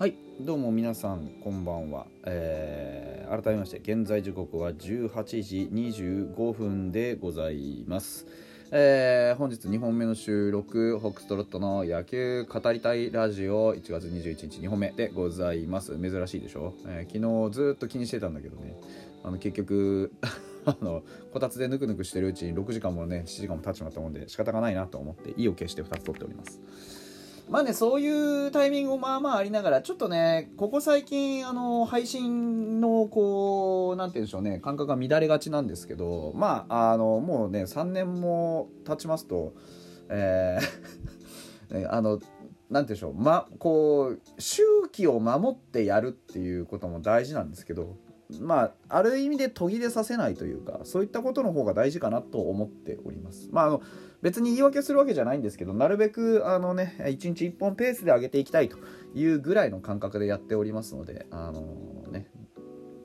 はい。どうも皆さんこんばんは、えー、改めまして現在時刻は18時25分でございます、えー、本日2本目の収録ホックストロットの野球語りたいラジオ1月21日2本目でございます。珍しいでしょ、えー、昨日ずっと気にしてたんだけどね。あの結局 あのこたつでぬくぬくしてるうちに6時間もね7時間も経っちまったもんで仕方がないなと思って意を決して2つ取っております。まあね、そういうタイミングもまあまあありながら、ちょっとね、ここ最近、あの、配信の、こう、なんて言うんでしょうね、感覚が乱れがちなんですけど、まあ、あの、もうね、3年も経ちますと、えー あの、なんて言うんでしょう、ま、こう、周期を守ってやるっていうことも大事なんですけど、まあ、ある意味で途切れさせないというかそういったことの方が大事かなと思っております。まあ、あの別に言い訳するわけじゃないんですけどなるべくあの、ね、1日1本ペースで上げていきたいというぐらいの感覚でやっておりますので、あの、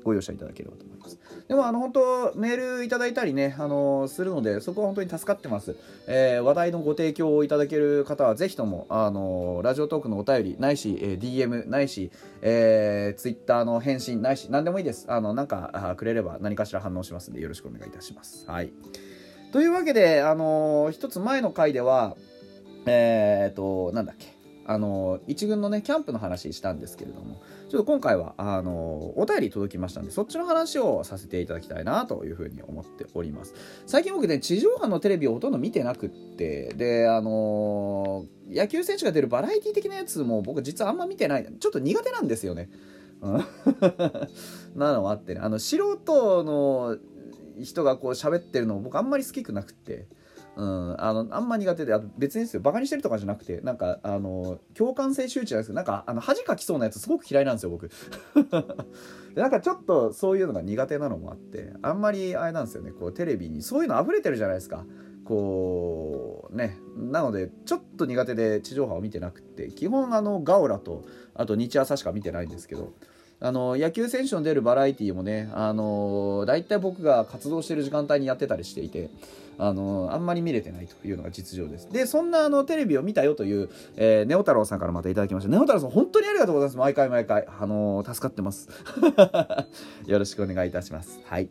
ご容赦いただければと思います。でも、あの、本当メールいただいたりね、あのするので、そこは本当に助かってます。えー、話題のご提供をいただける方は、ぜひとも、あのラジオトークのお便り、ないし、えー、DM、ないし、えー、ツイッターの返信、ないし、何でもいいです。あの、なんか、くれれば何かしら反応しますんで、よろしくお願いいたします。はい。というわけで、あのー、一つ前の回では、えっ、ー、と、なんだっけ、あのー、一軍のね、キャンプの話したんですけれども、ちょっと今回は、あのお便り届きましたんで、そっちの話をさせていただきたいなというふうに思っております。最近僕ね、地上波のテレビをほとんど見てなくって、で、あの野球選手が出るバラエティ的なやつも僕実はあんま見てない。ちょっと苦手なんですよね。なのもあってね、あの、素人の人がこう喋ってるの僕あんまり好きくなくて。うん、あのあんま苦手であ別にですよバカにしてるとかじゃなくてなんかあの共感性周知なんですけどなんかあの恥かきそうなやつすごく嫌いなんですよ僕。でなんかちょっとそういうのが苦手なのもあってあんまりあれなんですよねこうテレビにそういうの溢れてるじゃないですか。こうねなのでちょっと苦手で地上波を見てなくて基本あのガオラとあと日朝しか見てないんですけどあの野球選手の出るバラエティーもね、あの大体僕が活動してる時間帯にやってたりしていて、あのあんまり見れてないというのが実情です。で、そんなあのテレビを見たよという、えー、ネオ太郎さんからまたいただきました。ネオ太郎さん、本当にありがとうございます。毎回毎回。あの助かってます。よろしくお願いいたします。はい。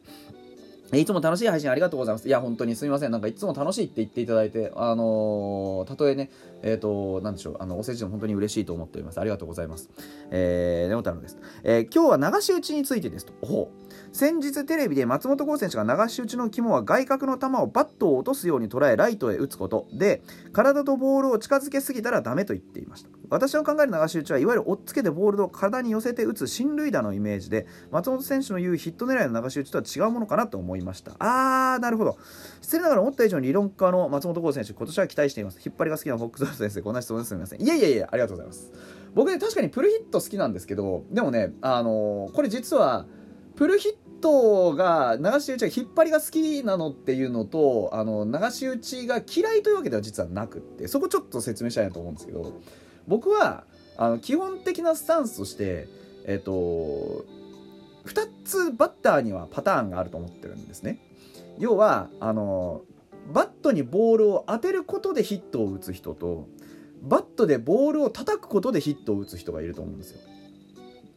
いつも楽しい配信ありがとうございます。いや、本当にすみません。なんかいつも楽しいって言っていただいて、あのー、たとえね、えっ、ー、と、なんでしょう、あの、お世辞でも本当に嬉しいと思っております。ありがとうございます。えー、ネオ太郎です。えー、今日は流し打ちについてですと。お先日テレビで松本剛選手が流し打ちの肝は外角の球をバットを落とすように捉えライトへ打つことで体とボールを近づけすぎたらダメと言っていました私の考える流し打ちはいわゆる追っつけてボールを体に寄せて打つ進塁打のイメージで松本選手の言うヒット狙いの流し打ちとは違うものかなと思いました。あーなるほど。失礼ながら思った以上に理論家の松本剛選手今年は期待しています。引っ張りが好きなフォックス先生こんな質問ですみません。いやいやいやありがとうございます。僕ね確かにプルヒット好きなんですけどでもねあのー、これ実はプルヒットが流し打ちが引っ張りが好きなのっていうのとあの流し打ちが嫌いというわけでは実はなくってそこちょっと説明したいなと思うんですけど僕はあの基本的なスタンスとしてえっ、と2つバッターにはパターンがあると思ってるんですね。要はあのバットにボールを当てることでヒットを打つ人とバットでボールを叩くことでヒットを打つ人がいると思うんですよ。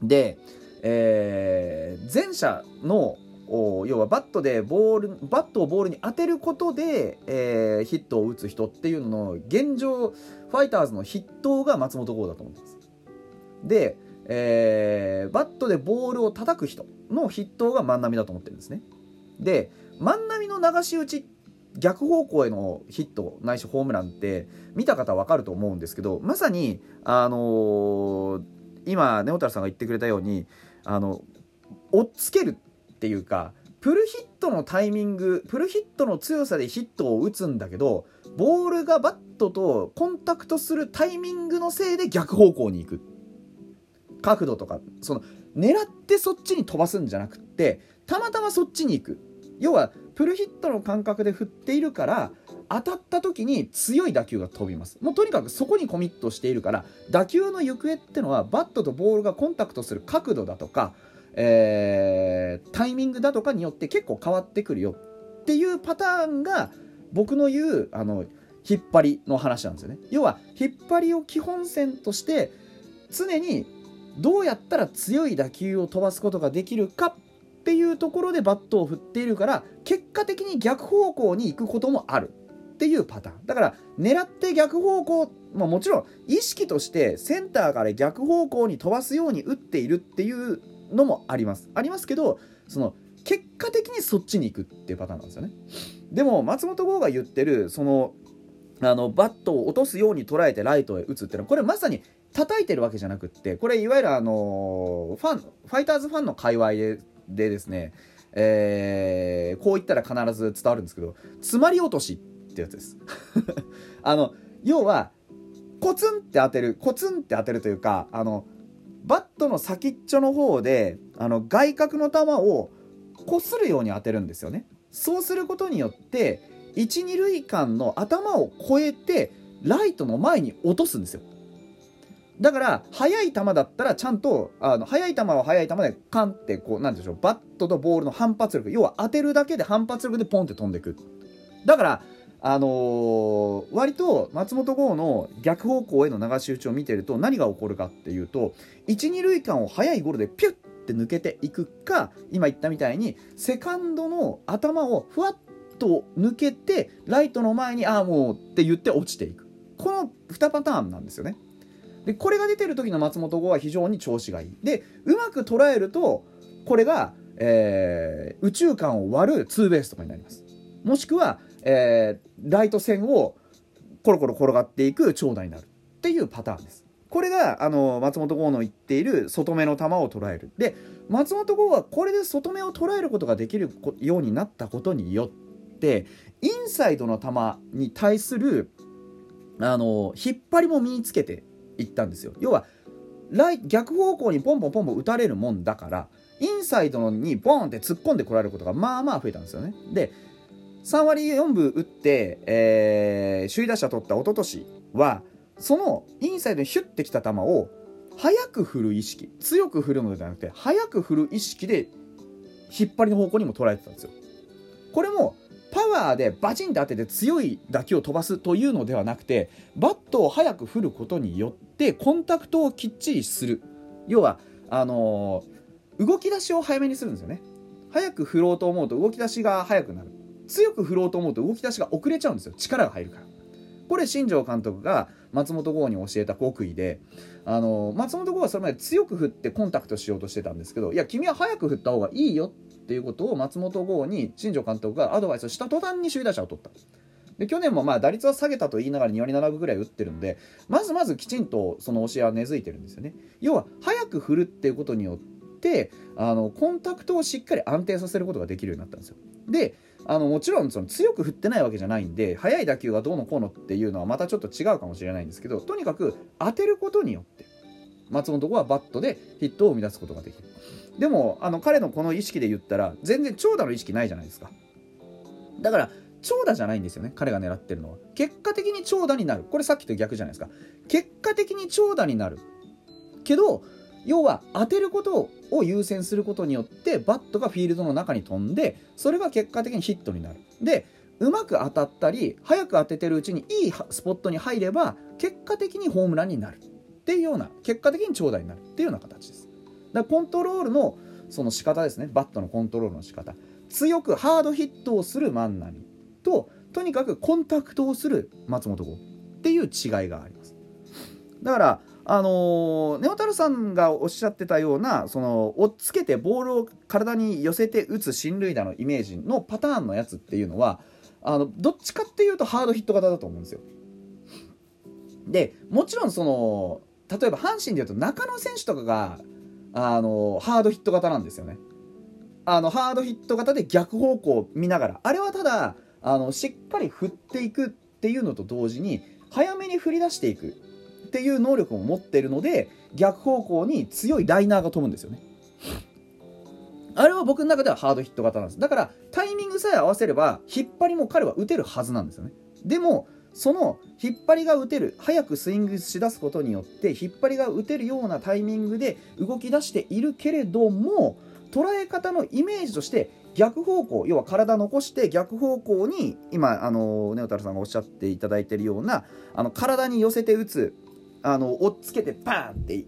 でえー、前者の要はバットでボールバットをボールに当てることで、えー、ヒットを打つ人っていうのの現状ファイターズの筆頭が松本剛だと思ってます。で、えー、バットでボールを叩く人の筆頭が万波だと思ってるんですね。で万波の流し打ち逆方向へのヒットないしホームランって見た方は分かると思うんですけどまさにあのー、今ネオタルさんが言ってくれたようにあの追っつけるっていうかプルヒットのタイミングプルヒットの強さでヒットを打つんだけどボールがバットとコンタクトするタイミングのせいで逆方向に行く。角度とかその狙ってそっちに飛ばすんじゃなくってたまたまそっちに行く。要はプルヒットの感覚で振っているから当たった時に強い打球が飛びます。もうとにかくそこにコミットしているから打球の行方ってのはバットとボールがコンタクトする角度だとか、えー、タイミングだとかによって結構変わってくるよっていうパターンが僕の言うあの引っ張りの話なんですよね。要は引っ張りを基本線として常にどうやったら強い打球を飛ばすことができるかっていうところでバットを振っているから結果的に逆方向に行くこともある。っていうパターン。だから狙って逆方向、まあ、もちろん意識としてセンターから逆方向に飛ばすように打っているっていうのもあります。ありますけどその結果的にそっちに行くっていうパターンなんですよね。でも松本剛が言ってるそのあのバットを落とすように捉えてライトへ打つっていうのはこれまさに叩いてるわけじゃなくってこれいわゆるあのファンファイターズファンの界隈ででですね、えー、こう言ったら必ず伝わるんですけど詰まり落としってやつです。あの要はコツンって当てるコツンって当てるというかあのバットの先っちょの方であの外角の球をこするように当てるんですよね。そうすることによって1、2塁間の頭を越えてライトの前に落とすんですよ。だから速い球だったらちゃんとあの速い球は速い球でカンってこうなんでしょうバットとボールの反発力要は当てるだけで反発力でポンって飛んでく。だからあのー、割と松本剛の逆方向への流し打ちを見てると何が起こるかっていうと1、2塁間を速いゴロでピュッて抜けていくか今言ったみたいにセカンドの頭をふわっと抜けてライトの前にああもうって言って落ちていく。この2パターンなんですよね。でこれが出てる時の松本剛は非常に調子がいい。でうまく捉えるとこれが、えー、宇宙間を割るツーベースとかになります。もしくはえー、ライト線をコロコロ転がっていく長打になるっていうパターンです。これがあの松本剛の言っている外目の球を捉える。で松本剛はこれで外目を捉えることができるようになったことによってインサイドの球に対するあの引っ張りも身につけていったんですよ。要は逆方向にポンポンポンポン打たれるもんだからインサイドにボンって突っ込んでこられることがまあまあ増えたんですよね。で3割4分打って、えー、首位打者取った一昨年はそのインサイドにヒュッてきた球を速く振る意識強く振るのではなくて速く振る意識で引っ張りの方向にも捉えてたんですよ。これもパワーでバチンと当てて強い打球を飛ばすというのではなくてバットを速く振ることによってコンタクトをきっちりする。要はあのー、動き出しを早めにするんですよね。早く振ろうと思うと動き出しが速くなる。強く振ろうと思うと動き出しが遅れちゃうんですよ。力が入るから。これ新庄監督が松本剛に教えた極意であの松本剛はそれまで強く振ってコンタクトしようとしてたんですけどいや君は早く振った方がいいよっていうことを松本剛に新庄監督がアドバイスした途端に首位打者を取った。で去年もまあ打率は下げたと言いながら2割7分ぐらい打ってるんでまずまずきちんとその教えは根付いてるんですよね。要は早く振るっていうことによってあのコンタクトをしっかり安定させることができるようになったんですよ。であのもちろんその強く振ってないわけじゃないんで速い打球がどうのこうのっていうのはまたちょっと違うかもしれないんですけどとにかく当てることによって松本はバットでヒットを生み出すことができる。でもあの彼のこの意識で言ったら全然長打の意識ないじゃないですか。だから長打じゃないんですよね彼が狙ってるのは。結果的に長打になる。これさっきと逆じゃないですか。結果的に長打になる。けど要は当てることを優先することによってバットがフィールドの中に飛んでそれが結果的にヒットになる。でうまく当たったり早く当ててるうちにいいスポットに入れば結果的にホームランになるっていうような結果的に長打になるっていうような形です。だからコントロールのその仕方ですね。バットのコントロールの仕方。強くハードヒットをする万波ととにかくコンタクトをする松本剛っていう違いがあります。だからあのー、ネオタルさんがおっしゃってたようなその追っつけてボールを体に寄せて打つ進塁打のイメージのパターンのやつっていうのはあのどっちかっていうとハードヒット型だと思うんですよ。でもちろんその例えば阪神でいうと中野選手とかがあのハードヒット型なんですよね。あのハードヒット型で逆方向を見ながらあれはただあのしっかり振っていくっていうのと同時に早めに振り出していくっていう能力を持ってるので逆方向に強いライナーが飛ぶんですよね。あれは僕の中ではハードヒット型なんです。だからタイミングさえ合わせれば引っ張りも彼は打てるはずなんですよね。でもその引っ張りが打てる早くスイングしだすことによって引っ張りが打てるようなタイミングで動き出しているけれども捉え方のイメージとして逆方向要は体残して逆方向に今あのネオタルさんがおっしゃっていただいているようなあの体に寄せて打つあの追っつけてパーンって流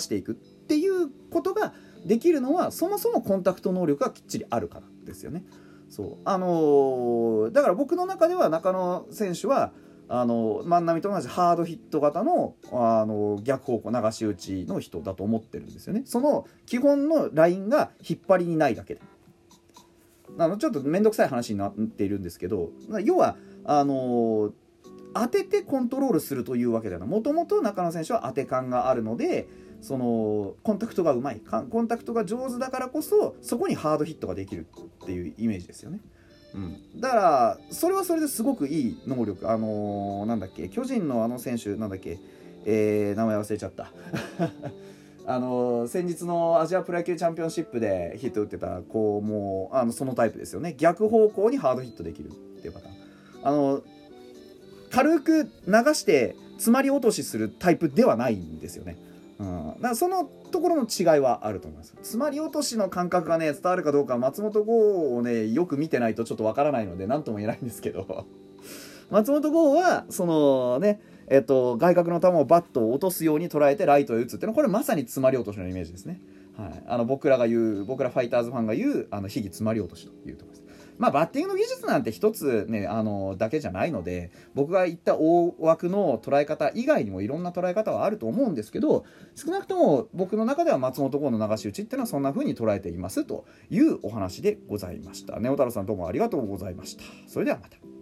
していくっていうことができるのはそもそもコンタクト能力がきっちりあるからですよね。そう。あのー、だから僕の中では中野選手はあの万波と同じハードヒット型のあの逆方向流し打ちの人だと思ってるんですよね。その基本のラインが引っ張りにないだけで。あのちょっと面倒くさい話になっているんですけど要はあの当ててコントロールするというわけではな。いもともと中野選手は当て感があるのでそのコンタクトがうまい。コンタクトが上手だからこそそこにハードヒットができるっていうイメージですよね。うん、だからそれはそれですごくいい能力。あのー、なんだっけ巨人のあの選手なんだっけえー、名前忘れちゃった。あのー、先日のアジアプロ野球チャンピオンシップでヒット打ってた子もうあのそのタイプですよね。逆方向にハードヒットできるっていうパターン。あの軽く流して詰まり落としするタイプではないんですよね。うん、だからそのところの違いはあると思います。詰まり落としの感覚がね伝わるかどうか松本剛をねよく見てないとちょっとわからないので何とも言えないんですけど。松本剛はそのねえっと、外角の球をバットを落とすように捉えてライトへ打つっていうのはこれまさに詰まり落としのイメージですね、はい、あの僕らが言う僕らファイターズファンが言うあの秘技詰まり落としというところです。まあ、バッティングの技術なんて一つね、あの、だけじゃないので、僕が言った大枠の捉え方以外にもいろんな捉え方はあると思うんですけど、少なくとも僕の中では松本剛の流し打ちっていうのはそんな風に捉えていますというお話でございました。ネオ太郎さんどうもありがとうございました。それではまた。